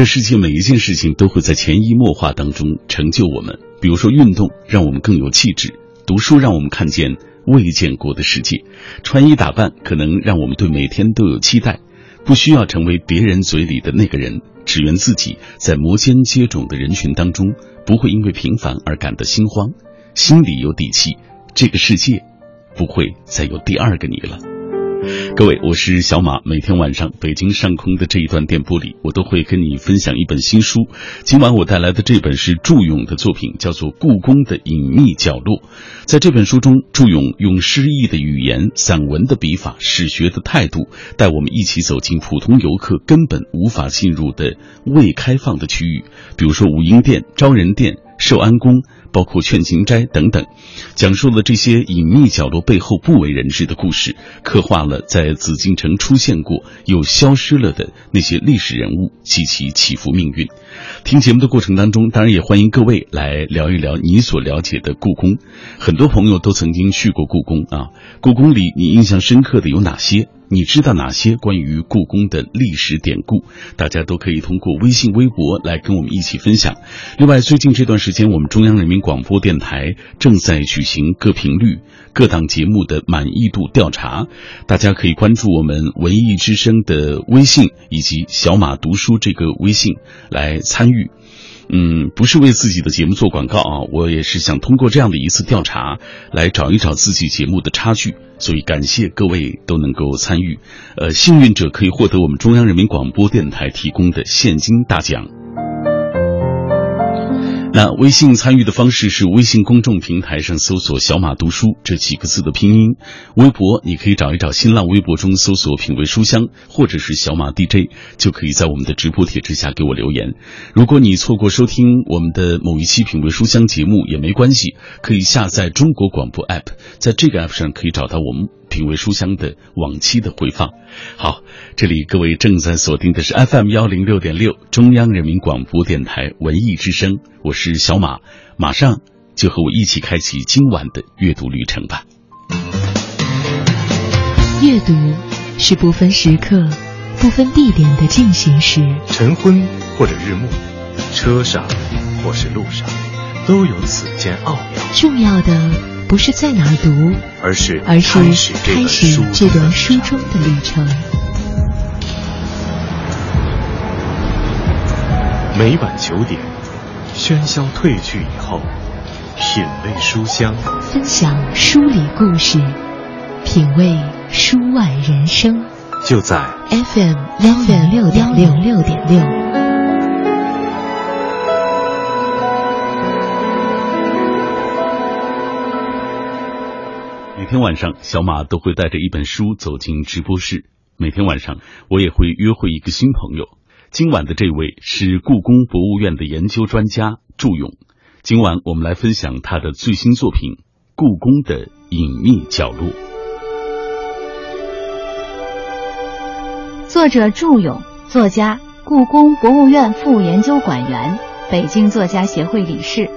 这世界每一件事情都会在潜移默化当中成就我们。比如说，运动让我们更有气质；读书让我们看见未见过的世界；穿衣打扮可能让我们对每天都有期待。不需要成为别人嘴里的那个人，只愿自己在摩肩接踵的人群当中，不会因为平凡而感到心慌，心里有底气，这个世界不会再有第二个你了。各位，我是小马。每天晚上北京上空的这一段电波里，我都会跟你分享一本新书。今晚我带来的这本是祝勇的作品，叫做《故宫的隐秘角落》。在这本书中，祝勇用诗意的语言、散文的笔法、史学的态度，带我们一起走进普通游客根本无法进入的未开放的区域，比如说武英殿、昭仁殿、寿安宫。包括劝情斋等等，讲述了这些隐秘角落背后不为人知的故事，刻画了在紫禁城出现过又消失了的那些历史人物及其起伏命运。听节目的过程当中，当然也欢迎各位来聊一聊你所了解的故宫。很多朋友都曾经去过故宫啊，故宫里你印象深刻的有哪些？你知道哪些关于故宫的历史典故？大家都可以通过微信、微博来跟我们一起分享。另外，最近这段时间，我们中央人民广播电台正在举行各频率、各档节目的满意度调查，大家可以关注我们文艺之声的微信以及小马读书这个微信来参与。嗯，不是为自己的节目做广告啊，我也是想通过这样的一次调查，来找一找自己节目的差距。所以感谢各位都能够参与，呃，幸运者可以获得我们中央人民广播电台提供的现金大奖。那微信参与的方式是微信公众平台上搜索“小马读书”这几个字的拼音，微博你可以找一找新浪微博中搜索“品味书香”或者是“小马 DJ”，就可以在我们的直播帖之下给我留言。如果你错过收听我们的某一期“品味书香”节目也没关系，可以下载中国广播 app，在这个 app 上可以找到我们。品味书香的往期的回放，好，这里各位正在锁定的是 FM 幺零六点六中央人民广播电台文艺之声，我是小马，马上就和我一起开启今晚的阅读旅程吧。阅读是不分时刻、不分地点的进行时，晨昏或者日暮，车上或是路上，都有此间奥妙。重要的。不是在哪儿读，而是而是开始这段书中的旅程。每晚九点，喧嚣褪去以后，品味书香，分享书里故事，品味书外人生。就在 FM 幺点六点六六点六。天晚上，小马都会带着一本书走进直播室。每天晚上，我也会约会一个新朋友。今晚的这位是故宫博物院的研究专家祝勇。今晚我们来分享他的最新作品《故宫的隐秘角落》。作者祝勇，作家，故宫博物院副研究馆员，北京作家协会理事。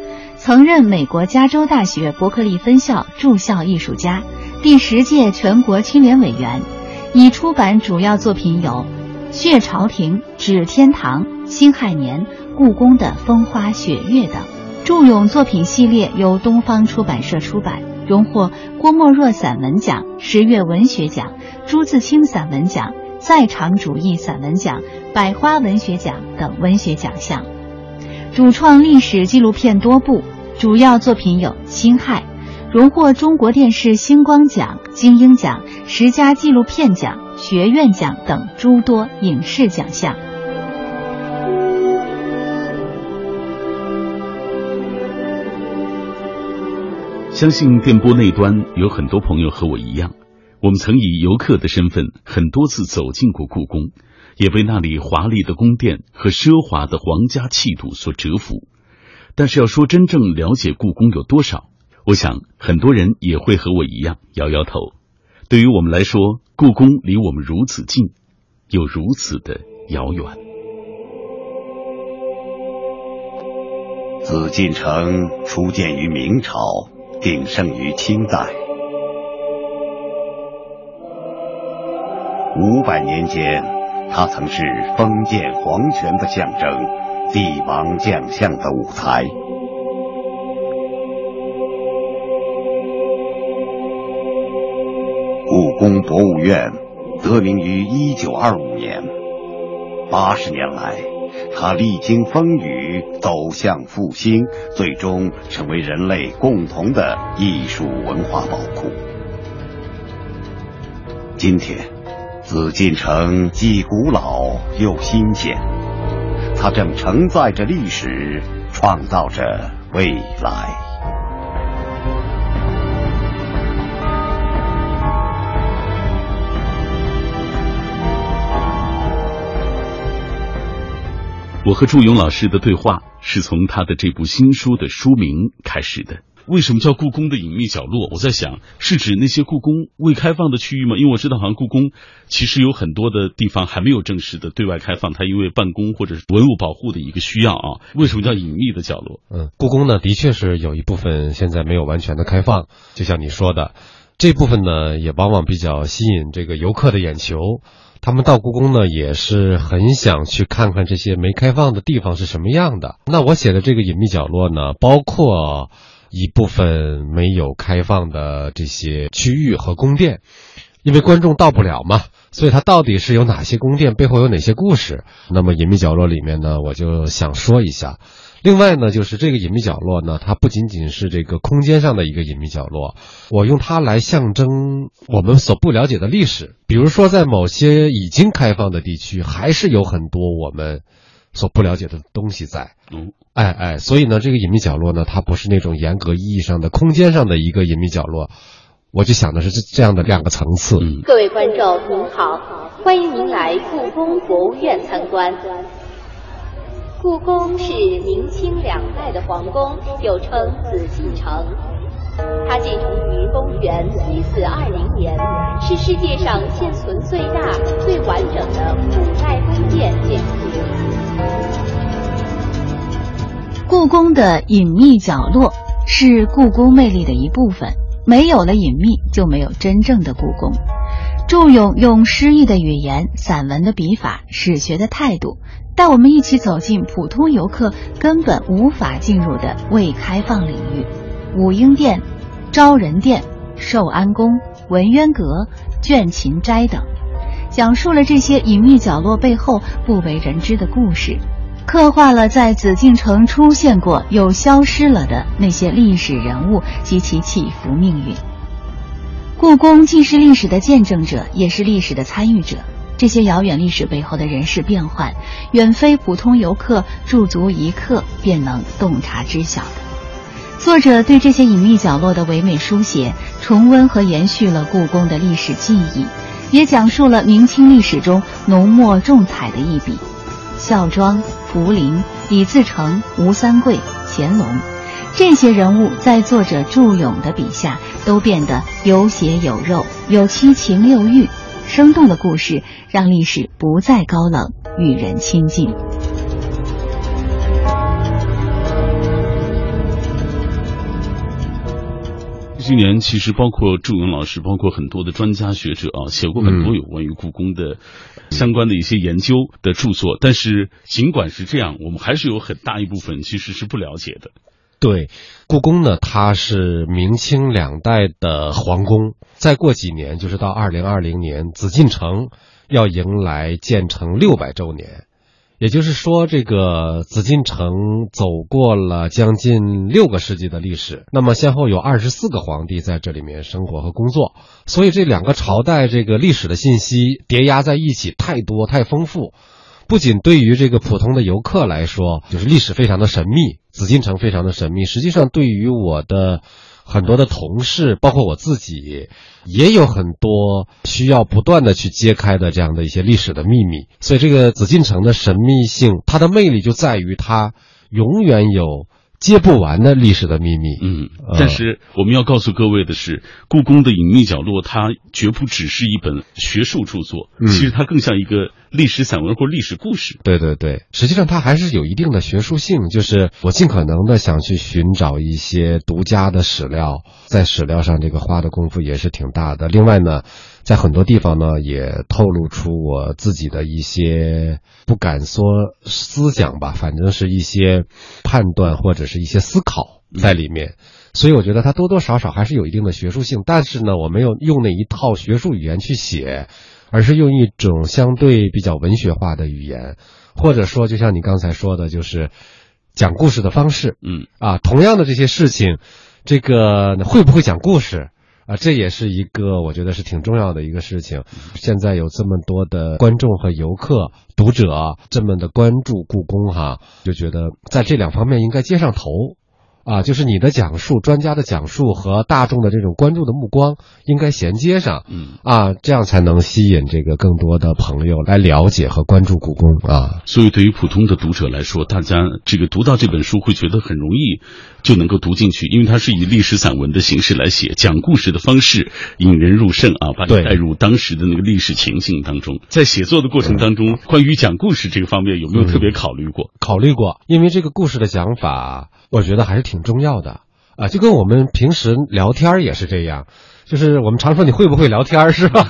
曾任美国加州大学伯克利分校驻校艺术家，第十届全国青联委员，已出版主要作品有《血朝廷》《指天堂》《辛亥年》《故宫的风花雪月》等。祝勇作品系列由东方出版社出版，荣获郭沫若散文奖、十月文学奖、朱自清散文奖、在场主义散文奖、百花文学奖等文学奖项，主创历史纪录片多部。主要作品有《辛亥》，荣获中国电视星光奖、金鹰奖、十佳纪录片奖、学院奖等诸多影视奖项。相信电波那端有很多朋友和我一样，我们曾以游客的身份很多次走进过故宫，也被那里华丽的宫殿和奢华的皇家气度所折服。但是要说真正了解故宫有多少，我想很多人也会和我一样摇摇头。对于我们来说，故宫离我们如此近，又如此的遥远。紫禁城初建于明朝，鼎盛于清代。五百年间，它曾是封建皇权的象征，帝王将相的舞台。故宫博物院得名于一九二五年，八十年来，它历经风雨，走向复兴，最终成为人类共同的艺术文化宝库。今天，紫禁城既古老又新鲜，它正承载着历史，创造着未来。我和祝勇老师的对话是从他的这部新书的书名开始的。为什么叫故宫的隐秘角落？我在想，是指那些故宫未开放的区域吗？因为我知道，好像故宫其实有很多的地方还没有正式的对外开放，它因为办公或者是文物保护的一个需要啊。为什么叫隐秘的角落？嗯，故宫呢，的确是有一部分现在没有完全的开放，就像你说的，这部分呢，也往往比较吸引这个游客的眼球。他们到故宫呢，也是很想去看看这些没开放的地方是什么样的。那我写的这个隐秘角落呢，包括一部分没有开放的这些区域和宫殿，因为观众到不了嘛，所以它到底是有哪些宫殿，背后有哪些故事？那么隐秘角落里面呢，我就想说一下。另外呢，就是这个隐秘角落呢，它不仅仅是这个空间上的一个隐秘角落，我用它来象征我们所不了解的历史。比如说，在某些已经开放的地区，还是有很多我们所不了解的东西在。嗯，哎哎，所以呢，这个隐秘角落呢，它不是那种严格意义上的空间上的一个隐秘角落，我就想的是这这样的两个层次。嗯，各位观众您好，欢迎您来故宫博物院参观。故宫是明清两代的皇宫，又称紫禁城。它建成于公元一四二零年，是世界上现存最大、最完整的古代宫殿建筑群。故宫的隐秘角落是故宫魅力的一部分，没有了隐秘，就没有真正的故宫。祝勇用诗意的语言、散文的笔法、史学的态度。带我们一起走进普通游客根本无法进入的未开放领域，武英殿、昭仁殿、寿安宫、文渊阁、倦勤斋等，讲述了这些隐秘角落背后不为人知的故事，刻画了在紫禁城出现过又消失了的那些历史人物及其起伏命运。故宫既是历史的见证者，也是历史的参与者。这些遥远历史背后的人事变幻，远非普通游客驻足一刻便能洞察知晓的。作者对这些隐秘角落的唯美书写，重温和延续了故宫的历史记忆，也讲述了明清历史中浓墨重彩的一笔。孝庄、福临、李自成、吴三桂、乾隆，这些人物在作者祝勇的笔下都变得有血有肉，有七情六欲。生动的故事让历史不再高冷，与人亲近。今年其实包括祝勇老师，包括很多的专家学者啊，写过很多有关于故宫的相关的一些研究的著作。但是尽管是这样，我们还是有很大一部分其实是不了解的。对，故宫呢，它是明清两代的皇宫。再过几年，就是到二零二零年，紫禁城要迎来建成六百周年。也就是说，这个紫禁城走过了将近六个世纪的历史，那么先后有二十四个皇帝在这里面生活和工作，所以这两个朝代这个历史的信息叠压在一起，太多太丰富。不仅对于这个普通的游客来说，就是历史非常的神秘，紫禁城非常的神秘。实际上，对于我的很多的同事，包括我自己，也有很多需要不断的去揭开的这样的一些历史的秘密。所以，这个紫禁城的神秘性，它的魅力就在于它永远有。揭不完的历史的秘密。嗯，但是我们要告诉各位的是，故宫的隐秘角落，它绝不只是一本学术著作，其实它更像一个历史散文或历史故事。对对对，实际上它还是有一定的学术性，就是我尽可能的想去寻找一些独家的史料，在史料上这个花的功夫也是挺大的。另外呢，在很多地方呢也透露出我自己的一些不敢说思想吧，反正是一些判断或者是一些思考在里面。所以我觉得它多多少少还是有一定的学术性，但是呢，我没有用那一套学术语言去写，而是用一种相对比较文学化的语言，或者说就像你刚才说的，就是讲故事的方式。嗯啊，同样的这些事情，这个会不会讲故事啊？这也是一个我觉得是挺重要的一个事情。现在有这么多的观众和游客、读者这么的关注故宫哈，就觉得在这两方面应该接上头。啊，就是你的讲述、专家的讲述和大众的这种关注的目光应该衔接上，嗯啊，这样才能吸引这个更多的朋友来了解和关注故宫啊。所以，对于普通的读者来说，大家这个读到这本书会觉得很容易就能够读进去，因为它是以历史散文的形式来写，讲故事的方式引人入胜啊，把你带入当时的那个历史情境当中。在写作的过程当中，关于讲故事这个方面，有没有特别考虑过？考虑过，因为这个故事的讲法，我觉得还是挺重要的啊，就跟我们平时聊天儿也是这样。就是我们常说你会不会聊天儿是吧？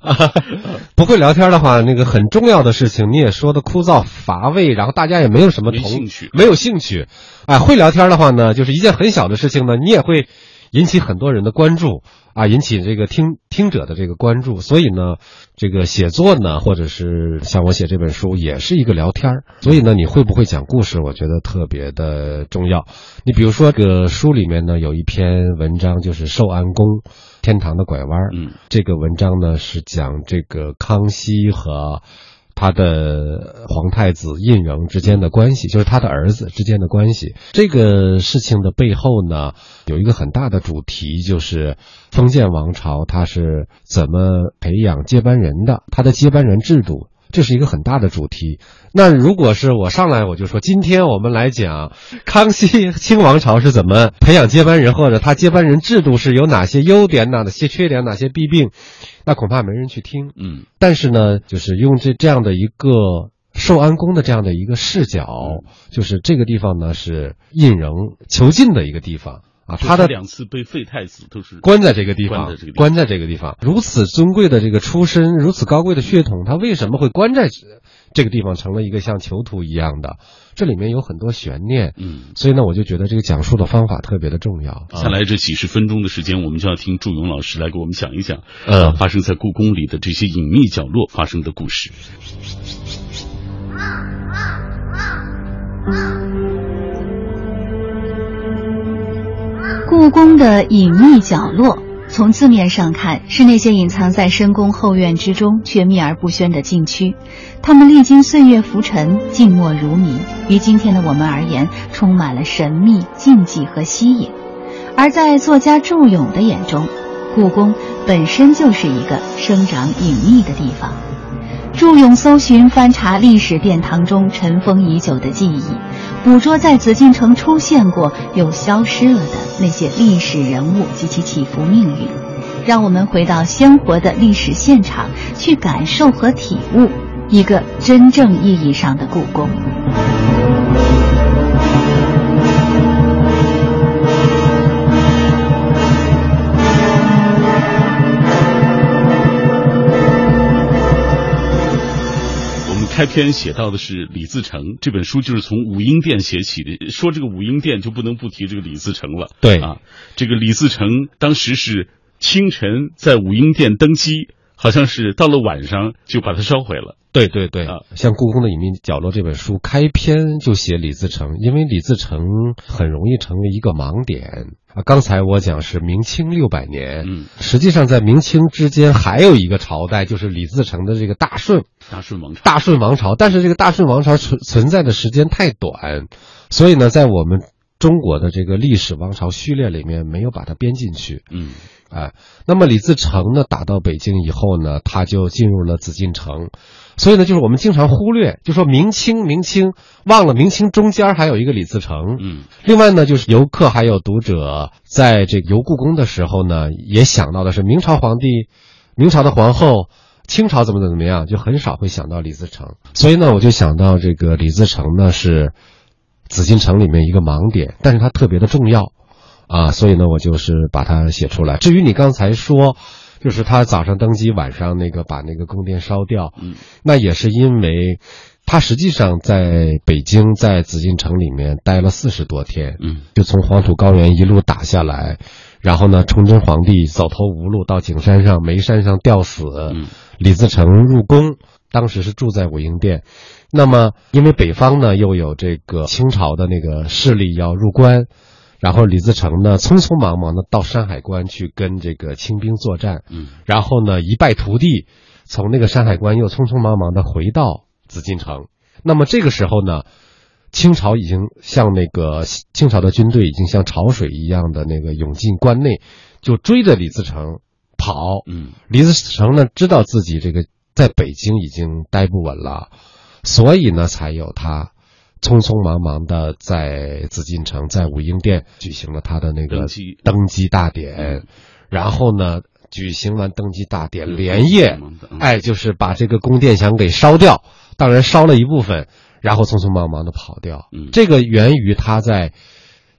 啊 不会聊天儿的话，那个很重要的事情你也说的枯燥乏味，然后大家也没有什么同兴趣没有兴趣。哎，会聊天儿的话呢，就是一件很小的事情呢，你也会引起很多人的关注啊，引起这个听听者的这个关注。所以呢，这个写作呢，或者是像我写这本书，也是一个聊天儿。所以呢，你会不会讲故事，我觉得特别的重要。你比如说，这个书里面呢有一篇文章，就是寿安宫天堂的拐弯儿。嗯这个文章呢是讲这个康熙和他的皇太子胤禛之间的关系，就是他的儿子之间的关系。这个事情的背后呢，有一个很大的主题，就是封建王朝它是怎么培养接班人的，他的接班人制度。这是一个很大的主题。那如果是我上来我就说，今天我们来讲康熙清王朝是怎么培养接班人，或者他接班人制度是有哪些优点、哪些缺点、哪些弊病，那恐怕没人去听。嗯但是呢，就是用这这样的一个寿安宫的这样的一个视角，就是这个地方呢是胤禛囚禁的一个地方啊，他的两次被废太子都是关在这个地方关在这个地，方如此尊贵的这个出身，如此高贵的血统，他为什么会关在这个地方，成了一个像囚徒一样的？这里面有很多悬念，嗯。所以呢，我就觉得这个讲述的方法特别的重要。下来这几十分钟的时间，我们就要听祝勇老师来给我们讲一讲，嗯啊发生在故宫里的这些隐秘角落发生的故事。故宫的隐秘角落，从字面上看是那些隐藏在深宫后院之中却秘而不宣的禁区，它们历经岁月浮沉，静默如谜，于今天的我们而言，充满了神秘、禁忌和吸引。而在作家祝勇的眼中，故宫本身就是一个生长隐秘的地方。祝勇搜寻、翻查历史殿堂中尘封已久的记忆，捕捉在紫禁城出现过又消失了的那些历史人物及其起伏命运，让我们回到鲜活的历史现场，去感受和体悟一个真正意义上的故宫。开篇写到的是李自成，这本书就是从武英殿写起的。说这个武英殿，就不能不提这个李自成了。对啊，这个李自成当时是清晨在武英殿登基，好像是到了晚上就把它烧毁了。对对对，啊像《故宫的隐秘角落》这本书开篇就写李自成，因为李自成很容易成为一个盲点啊。刚才我讲是明清六百年，嗯，实际上在明清之间还有一个朝代，就是李自成的这个大顺大顺王朝。大顺王朝，但是这个大顺王朝存存在的时间太短，所以呢，在我们中国的这个历史王朝序列里面没有把它编进去。嗯哎，那么李自成呢，打到北京以后呢，他就进入了紫禁城，所以呢，就是我们经常忽略，就说明清明清，忘了明清中间还有一个李自成。嗯另外呢，就是游客还有读者在这个游故宫的时候呢，也想到的是明朝皇帝、明朝的皇后清朝怎么怎么样，就很少会想到李自成。所以呢，我就想到这个李自成呢是紫禁城里面一个盲点，但是他特别的重要啊，所以呢，我就是把它写出来。至于你刚才说，就是他早上登基，晚上那个把那个宫殿烧掉，嗯，那也是因为他实际上在北京在紫禁城里面待了四十多天，嗯，就从黄土高原一路打下来。然后呢，崇祯皇帝走投无路，到景山上煤山上吊死。嗯，李自成入宫，当时是住在武英殿。那么，因为北方呢又有这个清朝的那个势力要入关，然后李自成呢匆匆忙忙的到山海关去跟这个清兵作战。嗯，然后呢一败涂地，从那个山海关又匆匆忙忙的回到紫禁城。那么这个时候呢？清朝已经像那个清朝的军队已经像潮水一样的那个涌进关内，就追着李自成跑。嗯，李自成呢知道自己这个在北京已经待不稳了，所以呢才有他匆匆忙忙的在紫禁城在武英殿举行了他的那个登基大典，然后呢举行完登基大典，连夜嗯哎就是把这个宫殿想给烧掉，当然烧了一部分。然后匆匆忙忙的跑掉，嗯，这个源于他在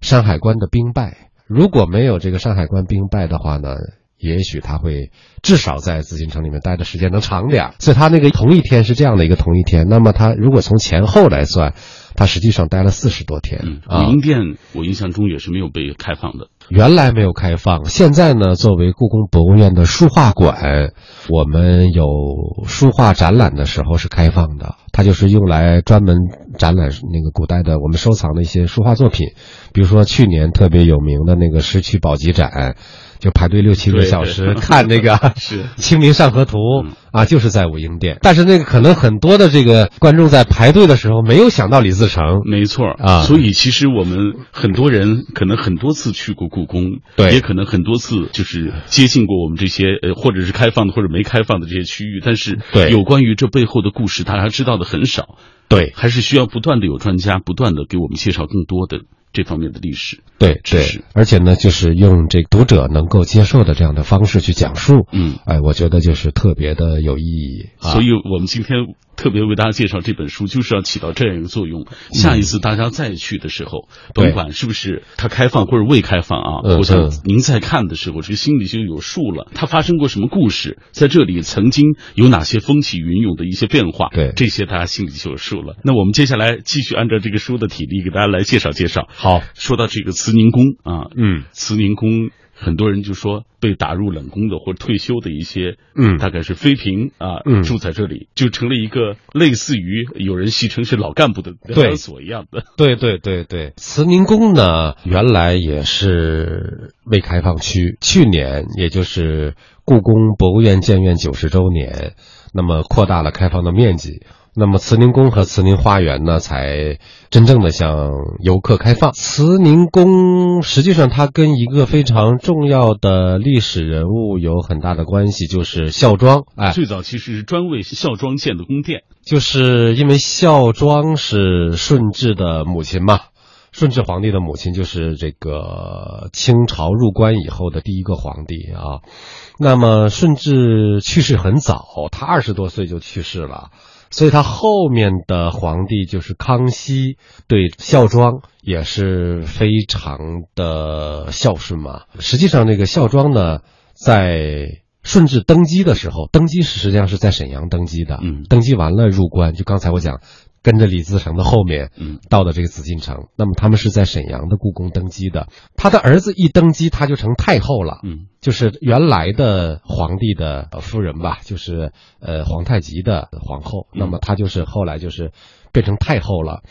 山海关的兵败。如果没有这个山海关兵败的话呢，也许他会至少在紫禁城里面待的时间能长点。所以他那个同一天是这样的一个同一天。那么他如果从前后来算，他实际上待了四十多天。嗯，啊武英殿我印象中也是没有被开放的。原来没有开放，现在呢，作为故宫博物院的书画馆，我们有书画展览的时候是开放的。它就是用来专门展览那个古代的我们收藏的一些书画作品，比如说去年特别有名的那个石渠宝笈展，就排队六七个小时 看那个 是《清明上河图》嗯。啊，就是在武英殿。但是那个可能很多的这个观众在排队的时候没有想到李自成，没错。啊。所以其实我们很多人可能很多次去过故宫，对。也可能很多次就是接近过我们这些呃，或者是开放的或者没开放的这些区域，但是对。有关于这背后的故事，大家知道的很少，对。还是需要不断的有专家不断的给我们介绍更多的这方面的历史。对对，而且呢，就是用这读者能够接受的这样的方式去讲述，嗯，哎，我觉得就是特别的有意义。啊所以我们今天特别为大家介绍这本书，就是要起到这样一个作用。下一次大家再去的时候，对甭管是不是它开放或者未开放啊，嗯我想嗯您在看的时候，这个心里就有数了。它发生过什么故事，在这里曾经有哪些风起云涌的一些变化，对这些大家心里就有数了。那我们接下来继续按照这个书的体力给大家来介绍介绍。好，说到这个慈宁宫啊，嗯，慈宁宫，很多人就说被打入冷宫的或者退休的一些，嗯大概是妃嫔啊，嗯住在这里，就成了一个类似于有人戏称是老干部的疗对养所一样的。对对对对，慈宁宫呢，原来也是未开放区，去年也就是故宫博物院建院九十周年，那么扩大了开放的面积。那么慈宁宫和慈宁花园呢，才真正的向游客开放。慈宁宫实际上它跟一个非常重要的历史人物有很大的关系，就是孝庄。哎，最早其实是专为孝庄建的宫殿，就是因为孝庄是顺治的母亲嘛，顺治皇帝的母亲就是这个清朝入关以后的第一个皇帝啊。那么顺治去世很早，他二十多岁就去世了，所以他后面的皇帝就是康熙，对孝庄也是非常的孝顺嘛。实际上，这个孝庄呢，在顺治登基的时候，登基是实际上是在沈阳登基的，嗯登基完了入关，就刚才我讲，跟着李自成的后面，嗯，到的这个紫禁城。那么他们是在沈阳的故宫登基的，他的儿子一登基，他就成太后了，嗯，就是原来的皇帝的呃夫人吧，就是呃皇太极的皇后。嗯那么他就是后来就是变成太后了，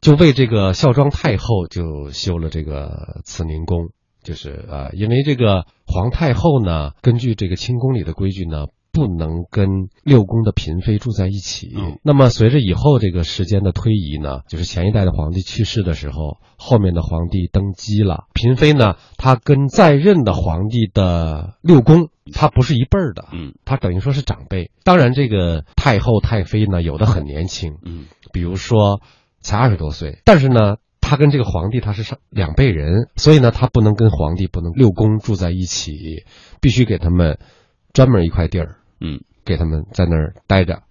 就为这个孝庄太后就修了这个慈宁宫。就是呃，因为这个皇太后呢，根据这个清宫里的规矩呢，不能跟六宫的嫔妃住在一起。嗯那么随着以后这个时间的推移呢，就是前一代的皇帝去世的时候，后面的皇帝登基了，嫔妃呢，她跟在任的皇帝的六宫，她不是一辈儿的，嗯她等于说是长辈。当然，这个太后太妃呢，有的很年轻，嗯比如说才二十多岁，但是呢，她跟这个皇帝他是上两辈人，所以呢，她不能跟皇帝不能六宫住在一起，必须给他们专门一块地儿。嗯，给他们在那儿待着，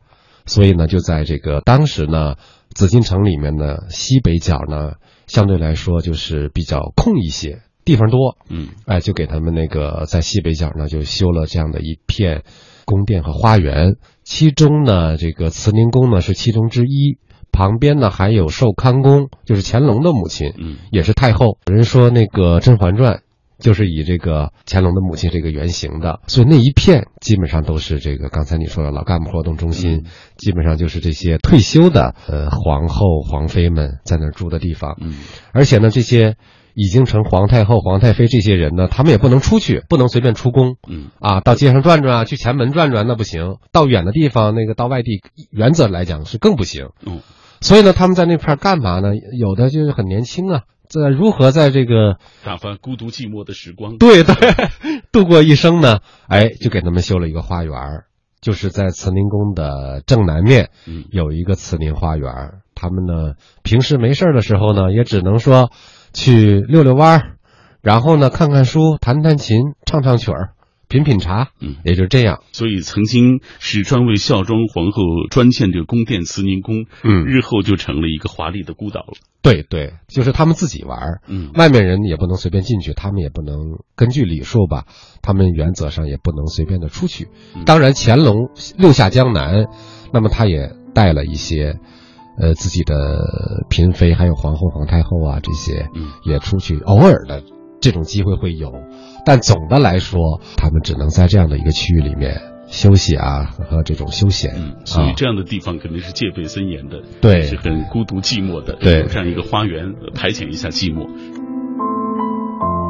所以呢，就在这个当时呢，紫禁城里面呢，西北角呢，相对来说就是比较空一些，地方多，嗯，哎，就给他们那个在西北角呢，就修了这样的一片宫殿和花园，其中呢，这个慈宁宫呢是其中之一。旁边呢还有寿康宫，就是乾隆的母亲，嗯，也是太后。有人说那个《甄嬛传》就是以这个乾隆的母亲这个原型的，所以那一片基本上都是这个刚才你说的老干部活动中心，基本上就是这些退休的呃皇后、皇妃们在那儿住的地方。嗯，而且呢，这些已经成皇太后、皇太妃这些人呢，他们也不能出去，不能随便出宫。嗯啊，到街上转转啊，去前门转转那不行，到远的地方那个到外地，原则来讲是更不行。嗯。所以呢，他们在那片干嘛呢？有的就是很年轻啊，在如何在这个打发孤独寂寞的时光，对对 度过一生呢？哎，就给他们修了一个花园，就是在慈宁宫的正南面，嗯有一个慈宁花园。他们呢，平时没事的时候呢，也只能说去遛遛弯儿，然后呢，看看书，弹弹琴，唱唱曲儿，品品茶，嗯，也就这样。所以曾经是专为孝庄皇后专建这个宫殿慈宁宫，嗯日后就成了一个华丽的孤岛了。对对，就是他们自己玩儿，嗯外面人也不能随便进去，他们也不能根据礼数吧，他们原则上也不能随便的出去。嗯当然，乾隆六下江南，那么他也带了一些，呃，自己的嫔妃还有皇后、皇太后啊这些，嗯也出去，偶尔的这种机会会有，但总的来说，他们只能在这样的一个区域里面休息啊和这种休闲。嗯，所以啊这样的地方肯定是戒备森严的，对是很孤独寂寞的，对这样一个花园呃排遣一下寂寞。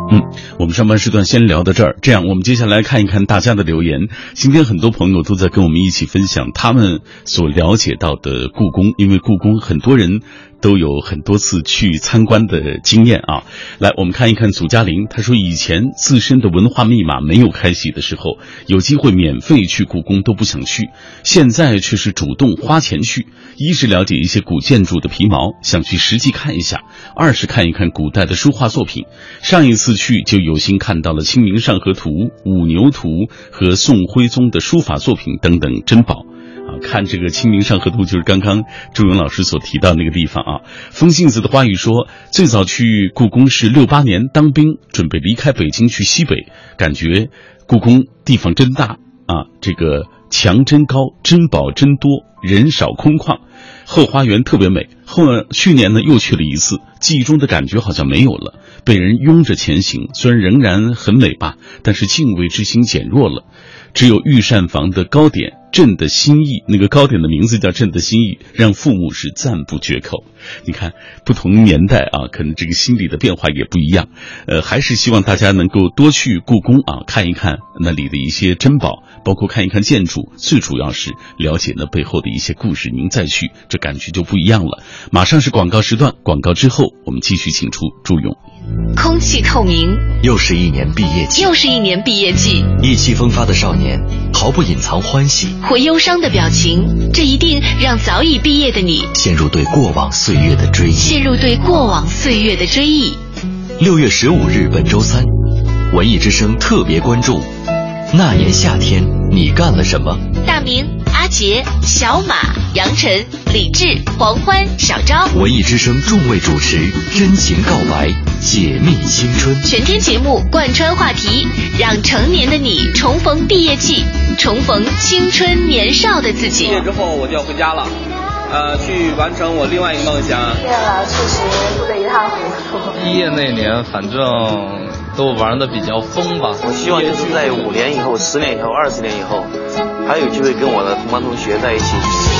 嗯，我们上半时段先聊到这儿。这样，我们接下来看一看大家的留言。今天很多朋友都在跟我们一起分享他们所了解到的故宫，因为故宫很多人都有很多次去参观的经验啊。来，我们看一看祖嘉玲，她说以前自身的文化密码没有开启的时候，有机会免费去故宫都不想去，现在却是主动花钱去。一是了解一些古建筑的皮毛，想去实际看一下；二是看一看古代的书画作品。上一次去就有幸看到了《清明上河图》《五牛图》和宋徽宗的书法作品等等珍宝。啊，看这个《清明上河图》，就是刚刚朱勇老师所提到那个地方啊。风信子的花语说，最早去故宫是六八年当兵，准备离开北京去西北，感觉故宫地方真大啊，这个墙真高，珍宝真多，人少空旷，后花园特别美。后去年呢又去了一次，记忆中的感觉好像没有了，被人拥着前行，虽然仍然很美吧，但是敬畏之心减弱了。只有御膳房的糕点，朕的心意，那个糕点的名字叫朕的心意，让父母是赞不绝口。你看，不同年代啊，可能这个心理的变化也不一样。呃，还是希望大家能够多去故宫啊，看一看那里的一些珍宝，包括看一看建筑，最主要是了解那背后的一些故事。您再去，这感觉就不一样了。马上是广告时段，广告之后我们继续请出朱勇。空气透明，又是一年毕业季，又是一年毕业季，意气风发的少年毫不隐藏欢喜或忧伤的表情，这一定让早已毕业的你陷入对过往岁月的追忆。陷入对过往岁月的追忆。六月十五日，本周三，文艺之声特别关注那年夏天你干了什么？大明、阿杰、小马、杨晨、李志、黄欢、小昭，文艺之声众位主持真情告白，解密青春。全天节目贯穿话题，让成年的你重逢毕业季，重逢青春年少的自己毕。业之后我就要回家了，呃，去完成我另外一个梦想。毕业了，确实哭得一塌糊涂。毕业那年，反正都玩的比较疯吧。我希望就是在五年以后、十年以后、二十年以后，还有机会跟我的同班同学在一起。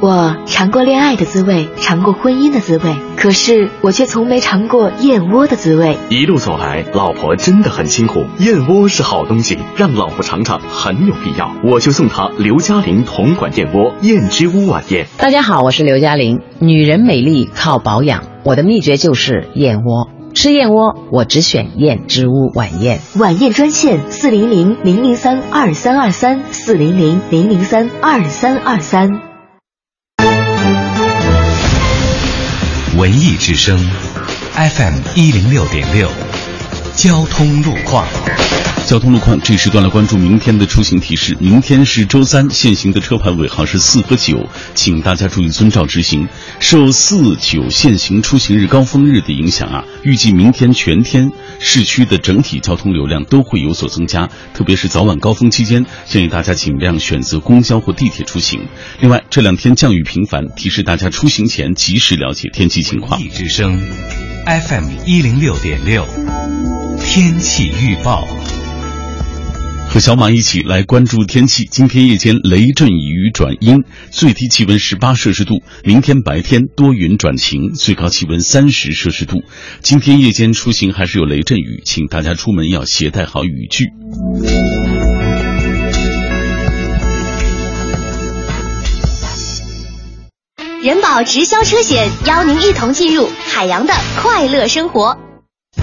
我尝过恋爱的滋味，尝过婚姻的滋味，可是我却从没尝过燕窝的滋味。一路走来，老婆真的很辛苦。燕窝是好东西，让老婆尝尝很有必要。我就送她刘嘉玲同款燕窝燕之屋晚宴。大家好，我是刘嘉玲。女人美丽靠保养，我的秘诀就是燕窝。吃燕窝，我只选燕之屋晚宴。晚宴专线：四零零零零三二三二三，四零零零零三二三二三。文艺之声，FM 一零六点六，交通路况。交通路况这时段来关注明天的出行提示。明天是周三，限行的车牌尾号是四和九，请大家注意遵照执行。受四九限行出行日高峰日的影响啊，预计明天全天市区的整体交通流量都会有所增加，特别是早晚高峰期间，建议大家尽量选择公交或地铁出行。另外，这两天降雨频繁，提示大家出行前及时了解天气情况。之声，FM 一零六点六，天气预报。和小马一起来关注天气。今天夜间雷阵雨转阴，最低气温十八摄氏度。明天白天多云转晴，最高气温三十摄氏度。今天夜间出行还是有雷阵雨，请大家出门要携带好雨具。人保直销车险邀您一同进入海洋的快乐生活。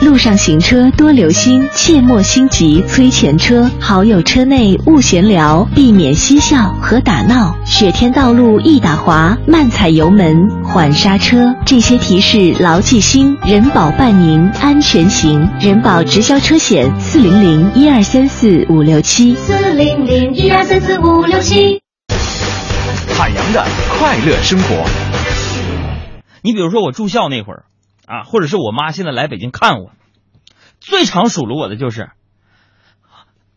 路上行车多留心，切莫心急催前车。好友车内勿闲聊，避免嬉笑和打闹。雪天道路易打滑，慢踩油门，缓刹车。这些提示牢记心，人保伴您安全行。人保直销车险四零零一二三四五六七四零零一二三四五六七。海洋的快乐生活。你比如说我住校那会儿啊，或者是我妈现在来北京看我，最常数落我的就是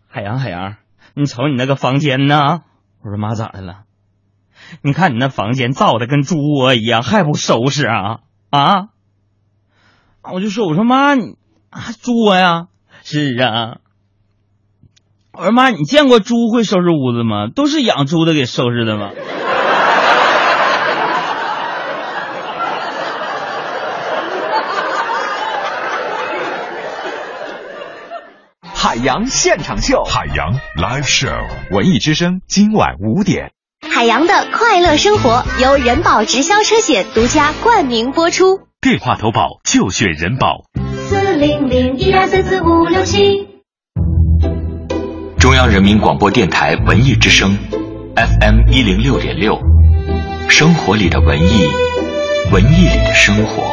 海洋海洋，你瞅你那个房间呢？我说妈咋的了？你看你那房间造的跟猪窝一样，还不收拾啊啊！我就说我说妈你啊猪窝呀？是啊。我说妈，你见过猪会收拾屋子吗？都是养猪的给收拾的吗？海洋现场秀，海洋 Live Show，文艺之声今晚五点。海洋的快乐生活由人保直销车险独家冠名播出。电话投保就选人保。四零零一二三四五六七。中央人民广播电台文艺之声，FM 一零六点六，生活里的文艺，文艺里的生活。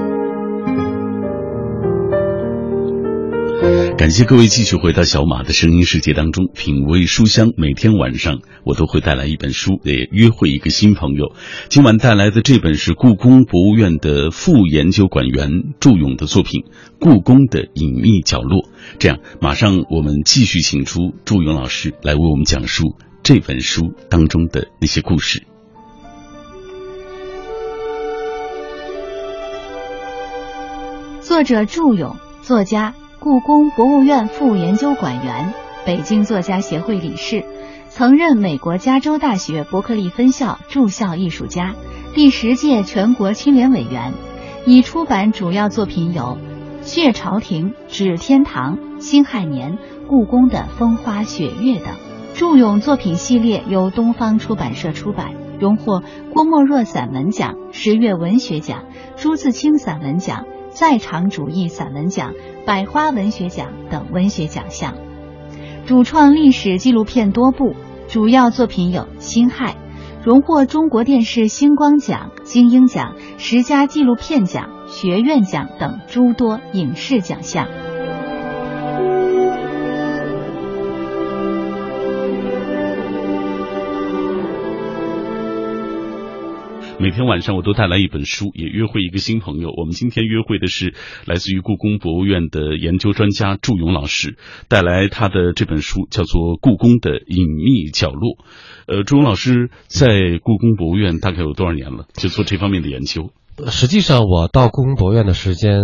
感谢各位继续回到小马的声音世界当中，品味书香。每天晚上我都会带来一本书，也约会一个新朋友。今晚带来的这本是故宫博物院的副研究馆员祝勇的作品《故宫的隐秘角落》。这样，马上我们继续请出祝勇老师来为我们讲述这本书当中的那些故事。作者祝勇，作家。故宫博物院副研究馆员，北京作家协会理事，曾任美国加州大学伯克利分校驻校艺术家，第十届全国青联委员。已出版主要作品有《血朝廷》《指天堂》《辛亥年》《故宫的风花雪月》等。祝勇作品系列由东方出版社出版，荣获郭沫若散文奖、十月文学奖、朱自清散文奖。在场主义散文奖、百花文学奖等文学奖项，主创历史纪录片多部，主要作品有《辛亥》《荣获中国电视星光奖、精英奖、十佳纪录片奖、学院奖等诸多影视奖项。每天晚上我都带来一本书，也约会一个新朋友。我们今天约会的是来自于故宫博物院的研究专家祝勇老师，带来他的这本书叫做《故宫的隐秘角落》。呃，祝勇老师在故宫博物院大概有多少年了？就做这方面的研究。实际上，我到故宫博物院的时间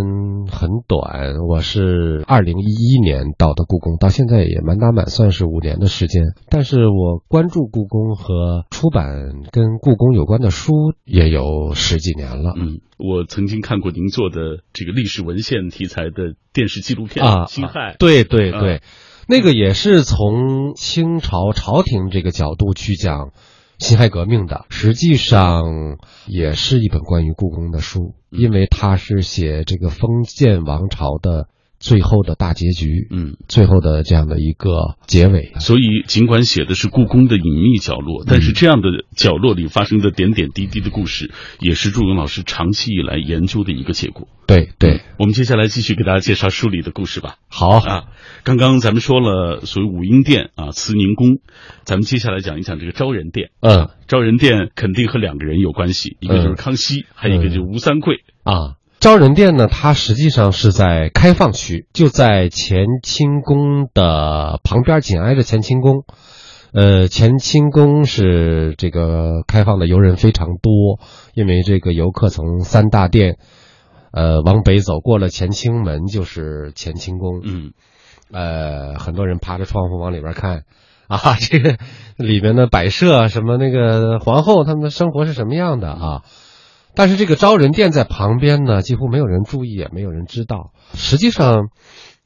很短，我是二零一一年到的故宫，到现在也满打满算是五年的时间。但是我关注故宫和出版跟故宫有关的书也有十几年了。嗯，我曾经看过您做的这个历史文献题材的电视纪录片啊，《辛亥》。对对对，那个也是从清朝朝廷这个角度去讲。辛亥革命的，实际上也是一本关于故宫的书，因为他是写这个封建王朝的最后的大结局，嗯，最后的这样的一个结尾。所以，尽管写的是故宫的隐秘角落，但是这样的角落里发生的点点滴滴的故事，也是祝勇老师长期以来研究的一个结果。对对，我们接下来继续给大家介绍书里的故事吧。好啊，刚刚咱们说了所谓武英殿啊、慈宁宫，咱们接下来讲一讲这个昭仁殿。嗯，昭仁殿肯定和两个人有关系，一个就是康熙，还有一个就是吴三桂啊。昭仁殿呢，它实际上是在开放区，就在乾清宫的旁边，紧挨着乾清宫。呃，乾清宫是这个开放的游人非常多，因为这个游客从三大殿。呃，往北走过了乾清门就是乾清宫，嗯，呃，很多人趴着窗户往里边看，啊，这个里边的摆设什么那个皇后他们的生活是什么样的啊？但是这个招人店在旁边呢，几乎没有人注意，也没有人知道。实际上，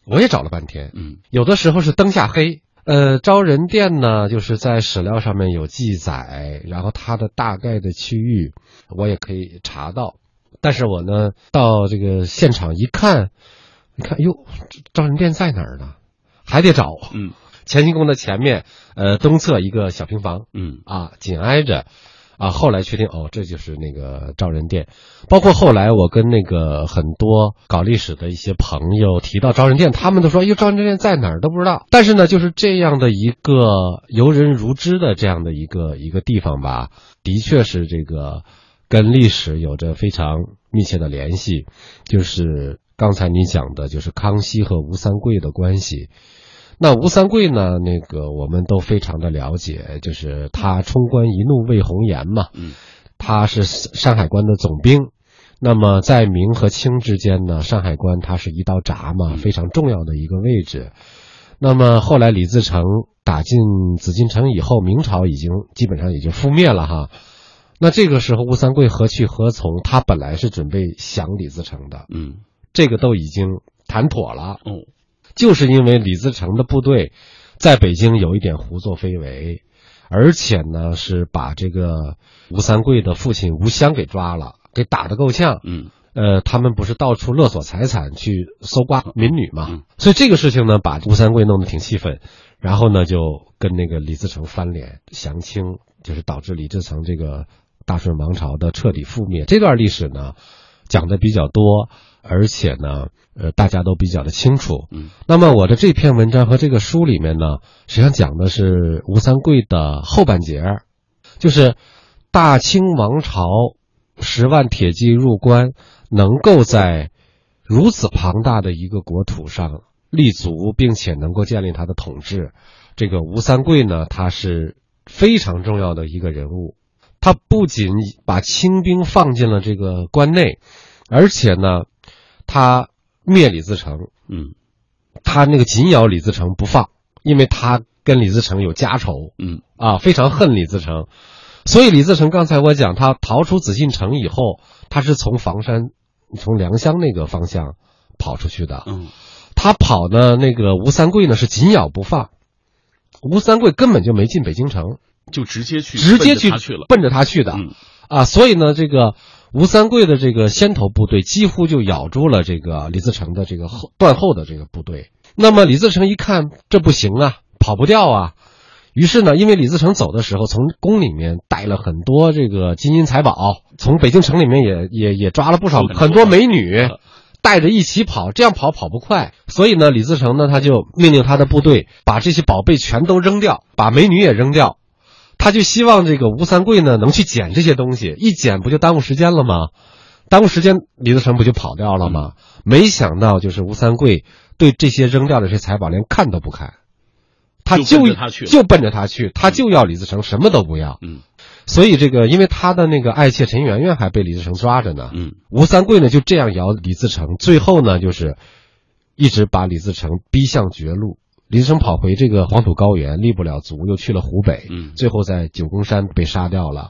我也找了半天，嗯，有的时候是灯下黑。呃，招人店呢，就是在史料上面有记载，然后它的大概的区域我也可以查到。但是我呢，到这个现场一看，你看，哟，招人店在哪儿呢？还得找。嗯，乾清宫的前面，呃，东侧一个小平房。嗯，啊，紧挨着。啊，后来确定，哦，这就是那个昭仁殿。包括后来我跟那个很多搞历史的一些朋友提到昭仁殿，他们都说，哎呦，昭仁殿在哪儿都不知道。但是呢，就是这样的一个游人如织的这样的一个一个地方吧，的确是这个。跟历史有着非常密切的联系，就是刚才你讲的，就是康熙和吴三桂的关系。那吴三桂呢？那个我们都非常的了解，就是他冲冠一怒为红颜嘛。嗯，他是山海关的总兵。那么在明和清之间呢，山海关它是一道闸嘛，非常重要的一个位置。那么后来李自成打进紫禁城以后，明朝已经基本上已经覆灭了哈。那这个时候，吴三桂何去何从？他本来是准备降李自成的，嗯，这个都已经谈妥了。哦，就是因为李自成的部队在北京有一点胡作非为，而且呢是把这个吴三桂的父亲吴襄给抓了，给打得够呛。嗯，呃，他们不是到处勒索财产，去搜刮民女嘛？嗯，所以这个事情呢，把吴三桂弄得挺气愤，然后呢就跟那个李自成翻脸，降清，就是导致李自成这个。大顺王朝的彻底覆灭，这段历史呢，讲的比较多，而且呢，呃，大家都比较的清楚。嗯，那么我的这篇文章和这个书里面呢，实际上讲的是吴三桂的后半截，就是大清王朝十万铁骑入关，能够在如此庞大的一个国土上立足，并且能够建立他的统治，这个吴三桂呢，他是非常重要的一个人物。他不仅把清兵放进了这个关内，而且呢，他灭李自成，嗯，他那个紧咬李自成不放，因为他跟李自成有家仇，嗯。啊，非常恨李自成，所以李自成刚才我讲他逃出紫禁城以后，他是从房山、从良乡那个方向跑出去的，嗯，他跑的那个吴三桂呢是紧咬不放，吴三桂根本就没进北京城。就直接去，直接去去了，奔着他去的，啊，所以呢，这个吴三桂的这个先头部队几乎就咬住了这个李自成的这个后断后的这个部队。那么李自成一看这不行啊，跑不掉啊，于是呢，因为李自成走的时候，从宫里面带了很多这个金银财宝，从北京城里面也也也抓了不少很多美女，带着一起跑，这样跑跑不快。所以呢，李自成呢，他就命令他的部队把这些宝贝全都扔掉，把美女也扔掉。他就希望这个吴三桂呢能去捡这些东西，一捡不就耽误时间了吗？耽误时间，李自成不就跑掉了吗？没想到就是吴三桂对这些扔掉的这些财宝连看都不看。他就就奔着他去，他就要李自成什么都不要。嗯，所以这个，因为他的那个爱妾陈圆圆还被李自成抓着呢。嗯，吴三桂呢就这样摇李自成，最后呢就是一直把李自成逼向绝路。李自成跑回这个黄土高原，立不了足，又去了湖北。嗯，最后在九宫山被杀掉了。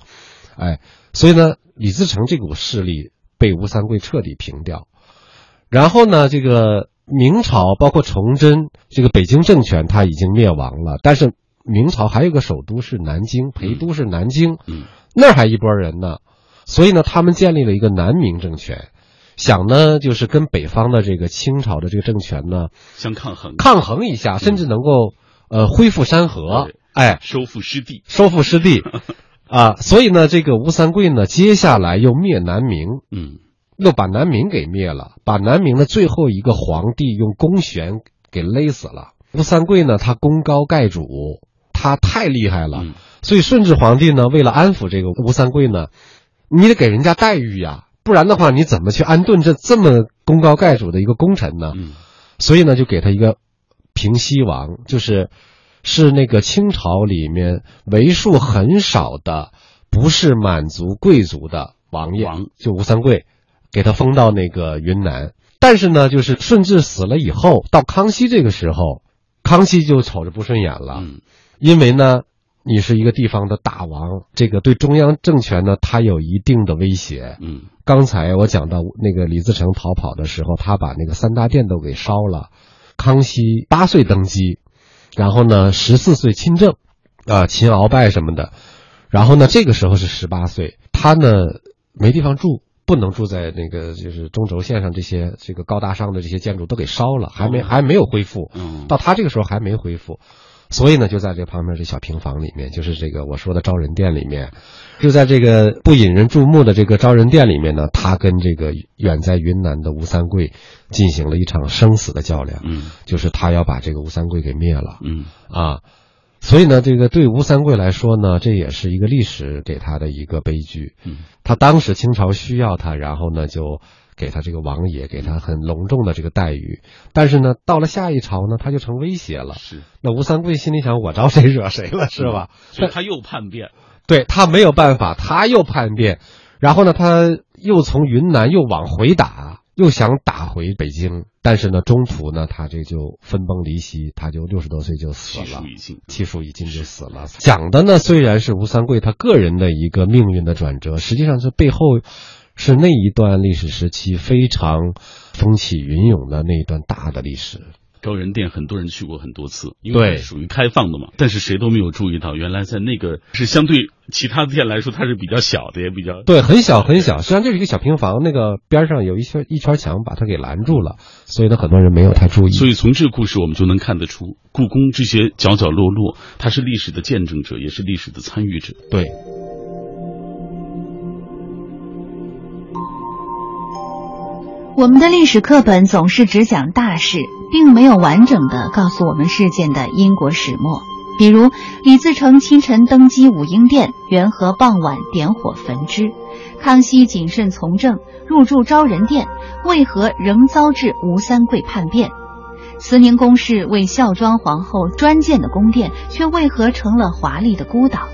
哎，所以呢，李自成这股势力被吴三桂彻底平掉。然后呢，这个。明朝包括崇祯这个北京政权，它已经灭亡了。但是明朝还有个首都是南京，陪都是南京，嗯，那儿还一拨人呢。所以呢，他们建立了一个南明政权，想呢就是跟北方的这个清朝的这个政权呢相抗衡，抗衡一下，甚至能够呃恢复山河，哎，收复失地，收复失地 啊。所以呢，这个吴三桂呢，接下来又灭南明，嗯。又把南明给灭了，把南明的最后一个皇帝用弓弦给勒死了。吴三桂呢，他功高盖主，他太厉害了，所以顺治皇帝呢，为了安抚这个吴三桂呢，你得给人家待遇呀，不然的话，你怎么去安顿这这么功高盖主的一个功臣呢？所以呢，就给他一个平西王，就是是那个清朝里面为数很少的不是满族贵族的王爷，就吴三桂。给他封到那个云南，但是呢，就是顺治死了以后，到康熙这个时候，康熙就瞅着不顺眼了，因为呢，你是一个地方的大王，这个对中央政权呢，他有一定的威胁。嗯，刚才我讲到那个李自成逃跑的时候，他把那个三大殿都给烧了。康熙八岁登基，然后呢，十四岁亲政，啊，勤鳌拜什么的，然后呢，这个时候是十八岁，他呢没地方住。不能住在那个就是中轴线上，这些这个高大上的这些建筑都给烧了，还没还没有恢复。嗯，到他这个时候还没恢复，所以呢，就在这旁边这小平房里面，就是这个我说的招人殿里面，就在这个不引人注目的这个招人殿里面呢，他跟这个远在云南的吴三桂进行了一场生死的较量。嗯，就是他要把这个吴三桂给灭了。嗯，啊。所以呢，这个对吴三桂来说呢，这也是一个历史给他的一个悲剧。嗯，他当时清朝需要他，然后呢就给他这个王爷，给他很隆重的这个待遇。但是呢，到了下一朝呢，他就成威胁了。是，那吴三桂心里想，我招谁惹谁了，是吧？所以他又叛变。对他没有办法，他又叛变，然后呢，他又从云南又往回打。又想打回北京，但是呢，中途呢，他这就分崩离析，他就六十多岁就死了，气数已尽，气数已尽就死了。讲的呢，虽然是吴三桂他个人的一个命运的转折，实际上是背后是那一段历史时期非常风起云涌的那一段大的历史。高人殿很多人去过很多次，因为属于开放的嘛。但是谁都没有注意到，原来在那个是相对其他店来说，它是比较小的，也比较对，很小很小。实际上就是一个小平房，那个边上有一圈一圈墙把它给拦住了，所以呢，很多人没有太注意。所以从这个故事我们就能看得出，故宫这些角角落落，它是历史的见证者，也是历史的参与者。对。我们的历史课本总是只讲大事，并没有完整的告诉我们事件的因果始末。比如李自成清晨登基武英殿，元和傍晚点火焚之；康熙谨慎从政，入住昭仁殿，为何仍遭致吴三桂叛变？慈宁宫是为孝庄皇后专建的宫殿，却为何成了华丽的孤岛？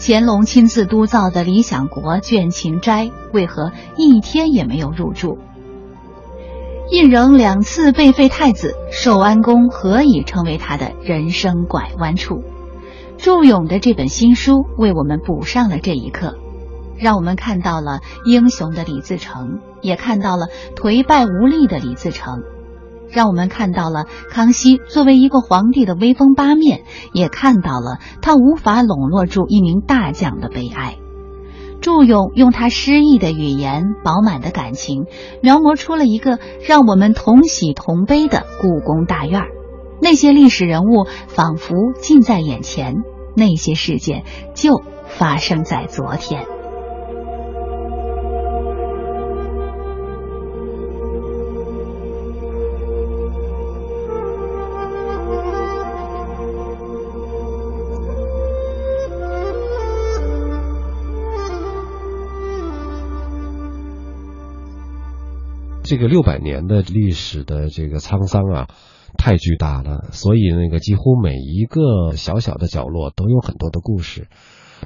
乾隆亲自督造的理想国倦勤斋，为何一天也没有入住？胤禛两次被废太子，寿安宫何以成为他的人生拐弯处？祝勇的这本新书为我们补上了这一课，让我们看到了英雄的李自成，也看到了颓败无力的李自成，让我们看到了康熙作为一个皇帝的威风八面，也看到了他无法笼络住一名大将的悲哀。祝勇用他诗意的语言、饱满的感情，描摹出了一个让我们同喜同悲的故宫大院那些历史人物仿佛近在眼前，那些事件就发生在昨天。这个六百年的历史的这个沧桑啊，太巨大了，所以那个几乎每一个小小的角落都有很多的故事。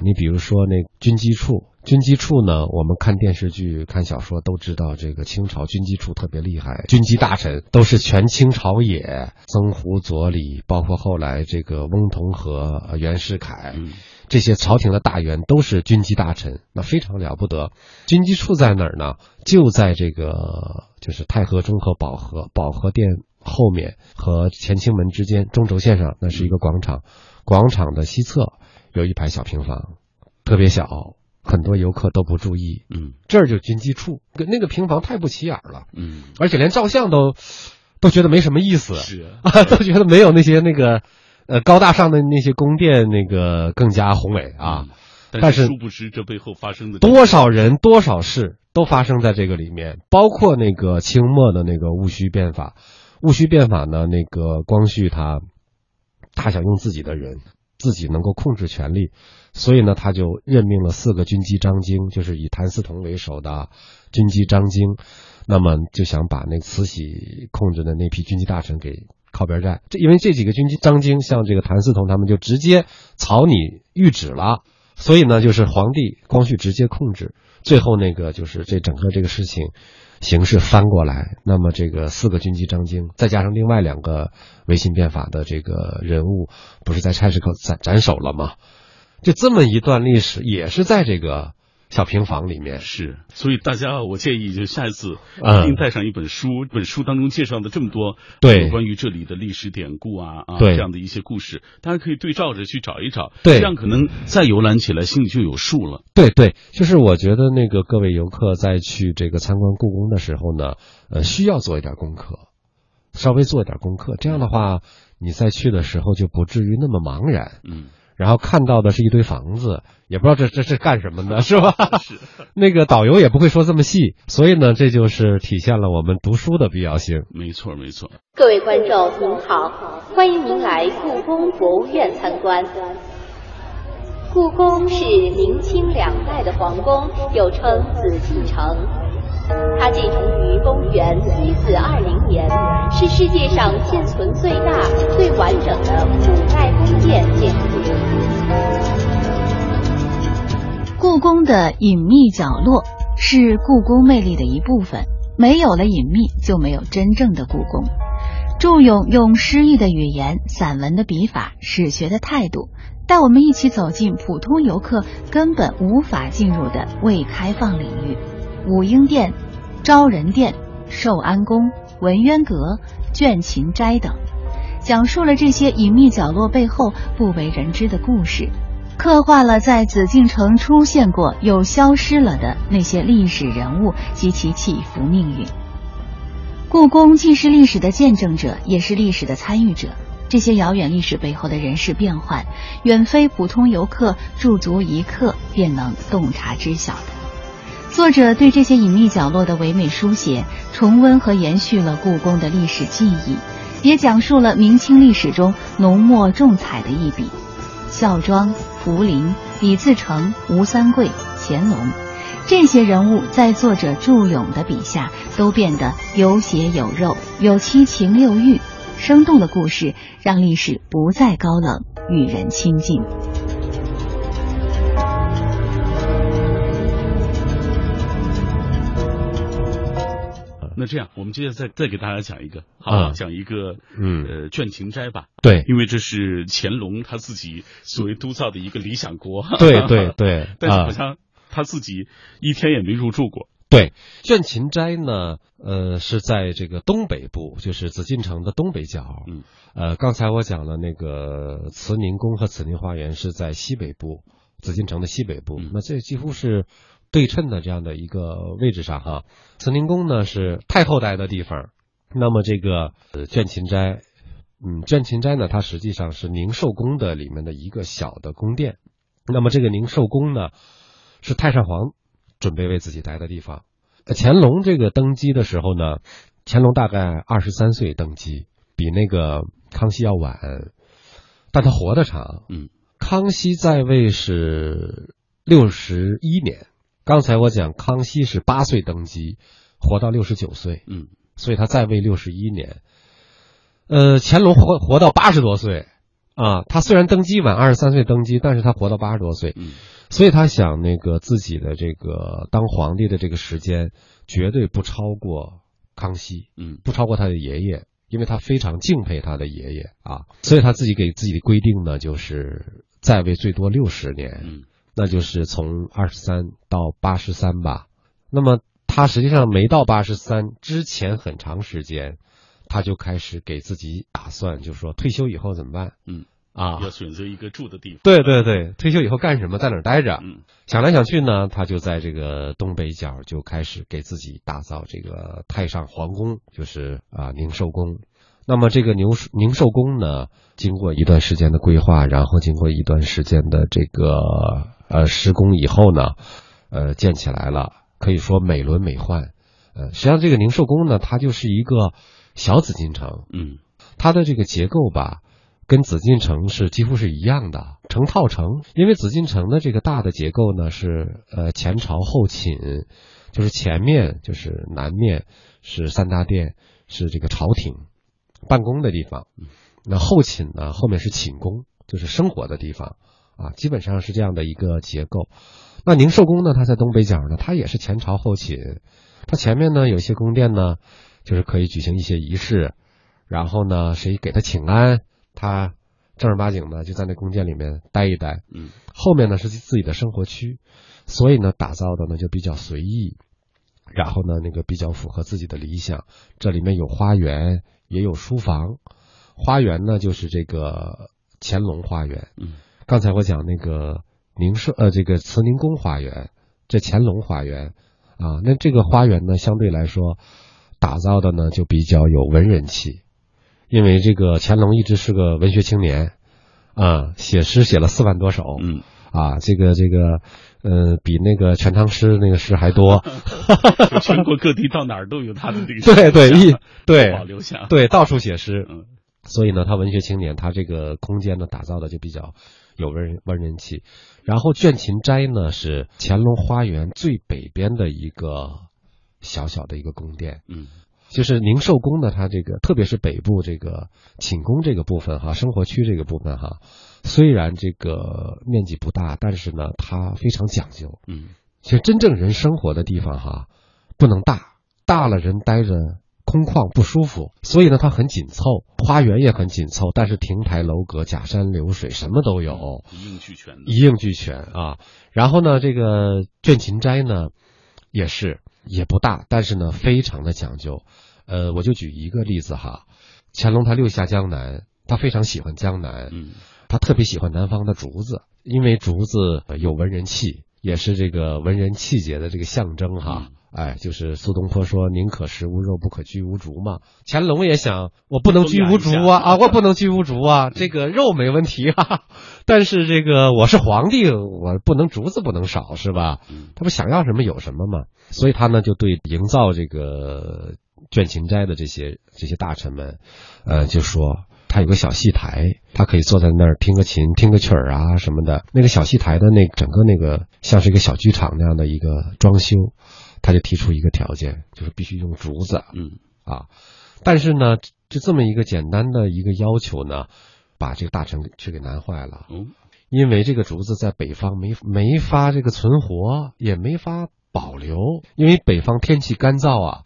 你比如说那军机处，军机处呢，我们看电视剧、看小说都知道，这个清朝军机处特别厉害，军机大臣都是全清朝野，曾胡、左李，包括后来这个翁同龢、袁世凯。这些朝廷的大员都是军机大臣，那非常了不得。军机处在哪儿呢？就在这个就是太和中和保和保和殿后面和乾清门之间中轴线上，那是一个广场。广场的西侧有一排小平房，特别小，很多游客都不注意。嗯，这儿就军机处，那个平房太不起眼了。嗯，而且连照相都都觉得没什么意思，是啊，都觉得没有那些那个。呃，高大上的那些宫殿，那个更加宏伟啊。但是殊不知这背后发生的多少人、多少事都发生在这个里面，包括那个清末的那个戊戌变法。戊戌变法呢，那个光绪他他想用自己的人，自己能够控制权力，所以呢，他就任命了四个军机张京，就是以谭嗣同为首的军机张京，那么就想把那慈禧控制的那批军机大臣给。靠边站，这因为这几个军机张京像这个谭嗣同他们就直接草拟谕旨了，所以呢，就是皇帝光绪直接控制，最后那个就是这整个这个事情形势翻过来，那么这个四个军机张京，再加上另外两个维新变法的这个人物，不是在菜市口斩斩首了吗？就这么一段历史，也是在这个。小平房里面是，所以大家我建议就下一次一定带上一本书，本书当中介绍的这么多对关于这里的历史典故啊啊这样的一些故事，大家可以对照着去找一找，对，这样可能再游览起来心里就有数了。对对，就是我觉得那个各位游客在去这个参观故宫的时候呢，呃，需要做一点功课，稍微做一点功课，这样的话你再去的时候就不至于那么茫然。嗯。然后看到的是一堆房子，也不知道这这是干什么的，是吧？是。那个导游也不会说这么细，所以呢，这就是体现了我们读书的必要性。没错，没错。各位观众您好，欢迎您来故宫博物院参观。故宫是明清两代的皇宫，又称紫禁城。它建成于公元一四二零年，是世界上现存最大、最完整的古代宫殿建筑。故宫的隐秘角落是故宫魅力的一部分，没有了隐秘，就没有真正的故宫。祝勇用诗意的语言、散文的笔法、史学的态度，带我们一起走进普通游客根本无法进入的未开放领域。武英殿、昭仁殿、寿安宫、文渊阁、倦勤斋等，讲述了这些隐秘角落背后不为人知的故事，刻画了在紫禁城出现过又消失了的那些历史人物及其起伏命运。故宫既是历史的见证者，也是历史的参与者。这些遥远历史背后的人事变幻，远非普通游客驻足一刻便能洞察知晓的。作者对这些隐秘角落的唯美书写，重温和延续了故宫的历史记忆，也讲述了明清历史中浓墨重彩的一笔。孝庄、福临、李自成、吴三桂、乾隆，这些人物在作者祝勇的笔下都变得有血有肉，有七情六欲。生动的故事让历史不再高冷，与人亲近。那这样，我们接着再再给大家讲一个，好，讲一个，嗯，呃，倦勤斋吧。对，因为这是乾隆他自己所谓督造的一个理想国。对对对，但是好像他自己一天也没入住过。对，倦勤斋呢，呃，是在这个东北部，就是紫禁城的东北角。嗯，呃，刚才我讲了那个慈宁宫和慈宁花园是在西北部，紫禁城的西北部。那这几乎是。对称的这样的一个位置上哈，慈宁宫呢是太后待的地方，那么这个倦勤斋嗯，倦勤斋呢，它实际上是宁寿宫的里面的一个小的宫殿。那么这个宁寿宫呢，是太上皇准备为自己待的地方。乾隆这个登基的时候呢，乾隆大概二十三岁登基，比那个康熙要晚，但他活得长。嗯，康熙在位是六十一年。刚才我讲康熙是八岁登基，活到六十九岁。嗯，所以他在位六十一年。呃，乾隆活活到八十多岁啊，他虽然登基晚，二十三岁登基，但是他活到八十多岁。嗯，所以他想那个自己的这个当皇帝的这个时间绝对不超过康熙。嗯，不超过他的爷爷。因为他非常敬佩他的爷爷啊，所以他自己给自己的规定呢，就是在位最多六十年，嗯，那就是从二十三到八十三吧。那么他实际上没到八十三之前很长时间，他就开始给自己打算，就是说退休以后怎么办？嗯。啊，要选择一个住的地方。对对对，退休以后干什么，在哪儿待着？嗯，想来想去呢，他就在这个东北角就开始给自己打造这个太上皇宫，就是啊宁寿宫。那么这个宁宁寿宫呢，经过一段时间的规划，然后经过一段时间的这个呃施工以后呢，呃建起来了，可以说美轮美奂。呃，实际上这个宁寿宫呢，它就是一个小紫禁城。嗯，它的这个结构吧。跟紫禁城是几乎是一样的，成套城。因为紫禁城的这个大的结构呢是呃前朝后寝，就是前面就是南面是三大殿，是这个朝廷办公的地方。那后寝呢后面是寝宫，就是生活的地方啊，基本上是这样的一个结构。那宁寿宫呢，它在东北角呢，它也是前朝后寝，它前面呢有一些宫殿呢，就是可以举行一些仪式，然后呢谁给他请安。他正儿八经的就在那宫殿里面待一待，嗯，后面呢是自己的生活区，所以呢打造的呢就比较随意，然后呢那个比较符合自己的理想。这里面有花园，也有书房。花园呢就是这个乾隆花园，嗯，刚才我讲那个宁寿呃这个慈宁宫花园，这乾隆花园啊，那这个花园呢相对来说打造的呢就比较有文人气。因为这个乾隆一直是个文学青年，啊，写诗写了四万多首，嗯，啊，这个这个，呃，比那个《全唐诗》那个诗还多，全国各地到哪儿都有他的这个 对对一 对保留下。对到处写诗，嗯，所以呢，他文学青年，他这个空间呢打造的就比较有文人文人气。然后倦勤斋呢是乾隆花园最北边的一个小小的一个宫殿，嗯。就是宁寿宫呢，它这个特别是北部这个寝宫这个部分哈，生活区这个部分哈，虽然这个面积不大，但是呢，它非常讲究。嗯，其实真正人生活的地方哈，不能大，大了人待着空旷不舒服，所以呢，它很紧凑，花园也很紧凑，但是亭台楼阁、假山流水什么都有，一应俱全，一应俱全啊。然后呢，这个倦勤斋呢，也是。也不大，但是呢，非常的讲究。呃，我就举一个例子哈，乾隆他六下江南，他非常喜欢江南，嗯，他特别喜欢南方的竹子，因为竹子有文人气，也是这个文人气节的这个象征哈。哎，就是苏东坡说“宁可食无肉，不可居无竹”嘛。乾隆也想，我不能居无竹啊啊，我不能居无竹啊，这个肉没问题啊，但是这个我是皇帝，我不能竹子不能少是吧？他不想要什么有什么嘛，所以他呢就对营造这个倦勤斋的这些这些大臣们，呃，就说他有个小戏台，他可以坐在那儿听个琴、听个曲儿啊什么的。那个小戏台的那整个那个像是一个小剧场那样的一个装修。他就提出一个条件，就是必须用竹子，嗯。啊，但是呢，就这么一个简单的一个要求呢，把这个大臣却给难坏了，嗯，因为这个竹子在北方没没法这个存活，也没法保留，因为北方天气干燥啊，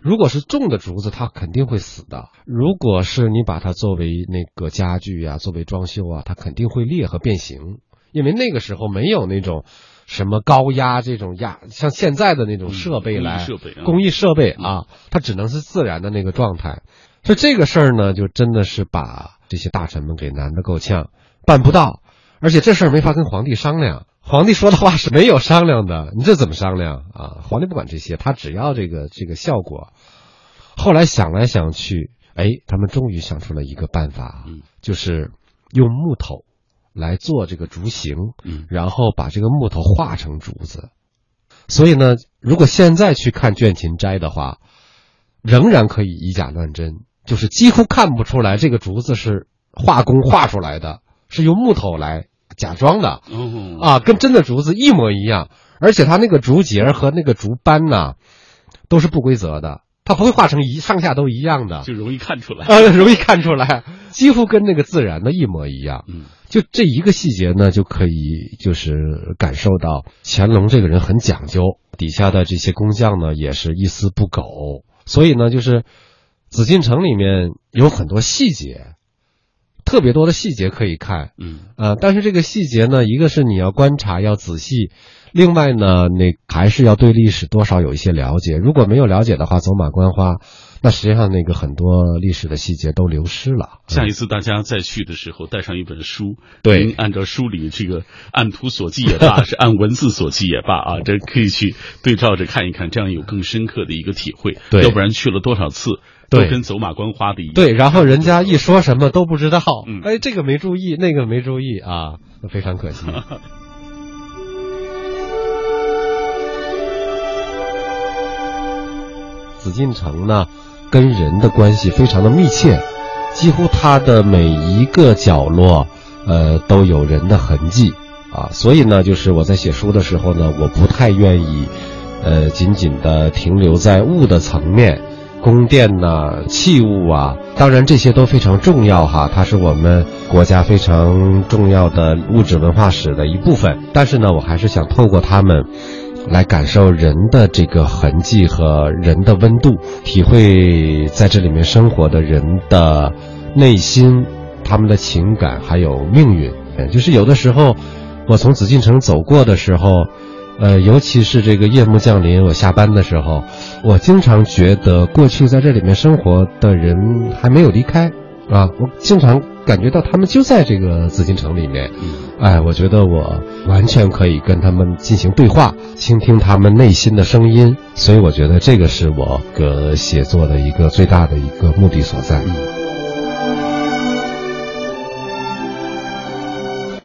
如果是种的竹子，它肯定会死的；如果是你把它作为那个家具啊，作为装修啊，它肯定会裂和变形，因为那个时候没有那种。什么高压这种压，像现在的那种设备来，工艺设备啊，它只能是自然的那个状态。所以这个事儿呢，就真的是把这些大臣们给难得够呛，办不到。而且这事儿没法跟皇帝商量，皇帝说的话是没有商量的。你这怎么商量啊？皇帝不管这些，他只要这个这个效果。后来想来想去，哎，他们终于想出了一个办法，就是用木头来做这个竹形，嗯，然后把这个木头化成竹子。所以呢，如果现在去看卷琴斋的话，仍然可以以假乱真，就是几乎看不出来这个竹子是画工画出来的，是用木头来假装的，哦啊，跟真的竹子一模一样。而且它那个竹节和那个竹斑呐，都是不规则的，它不会画成一上下都一样的，就容易看出来，呃，容易看出来，几乎跟那个自然的一模一样。嗯，就这一个细节呢，就可以就是感受到乾隆这个人很讲究，底下的这些工匠呢也是一丝不苟。所以呢，就是紫禁城里面有很多细节，特别多的细节可以看。嗯，呃，但是这个细节呢，一个是你要观察要仔细，另外呢，那还是要对历史多少有一些了解。如果没有了解的话，走马观花，那实际上那个很多历史的细节都流失了。下一次大家再去的时候，带上一本书，对您按照书里这个按图索骥也罢，是按文字索骥也罢啊，这可以去对照着看一看，这样有更深刻的一个体会。对要不然去了多少次，都对跟走马观花的一样。对，然后人家一说什么都不知道，嗯哎，这个没注意，那个没注意啊，非常可惜。紫禁城呢，跟人的关系非常的密切，几乎它的每一个角落，呃，都有人的痕迹啊。所以呢，就是我在写书的时候呢，我不太愿意，呃，仅仅的停留在物的层面，宫殿呐、器物啊，当然这些都非常重要哈，它是我们国家非常重要的物质文化史的一部分。但是呢，我还是想透过它们。来感受人的这个痕迹和人的温度，体会在这里面生活的人的内心、他们的情感还有命运。就是有的时候，我从紫禁城走过的时候，呃，尤其是这个夜幕降临，我下班的时候，我经常觉得过去在这里面生活的人还没有离开啊，我经常感觉到他们就在这个紫禁城里面。哎，我觉得我完全可以跟他们进行对话，倾听他们内心的声音，所以我觉得这个是我个写作的一个最大的一个目的所在。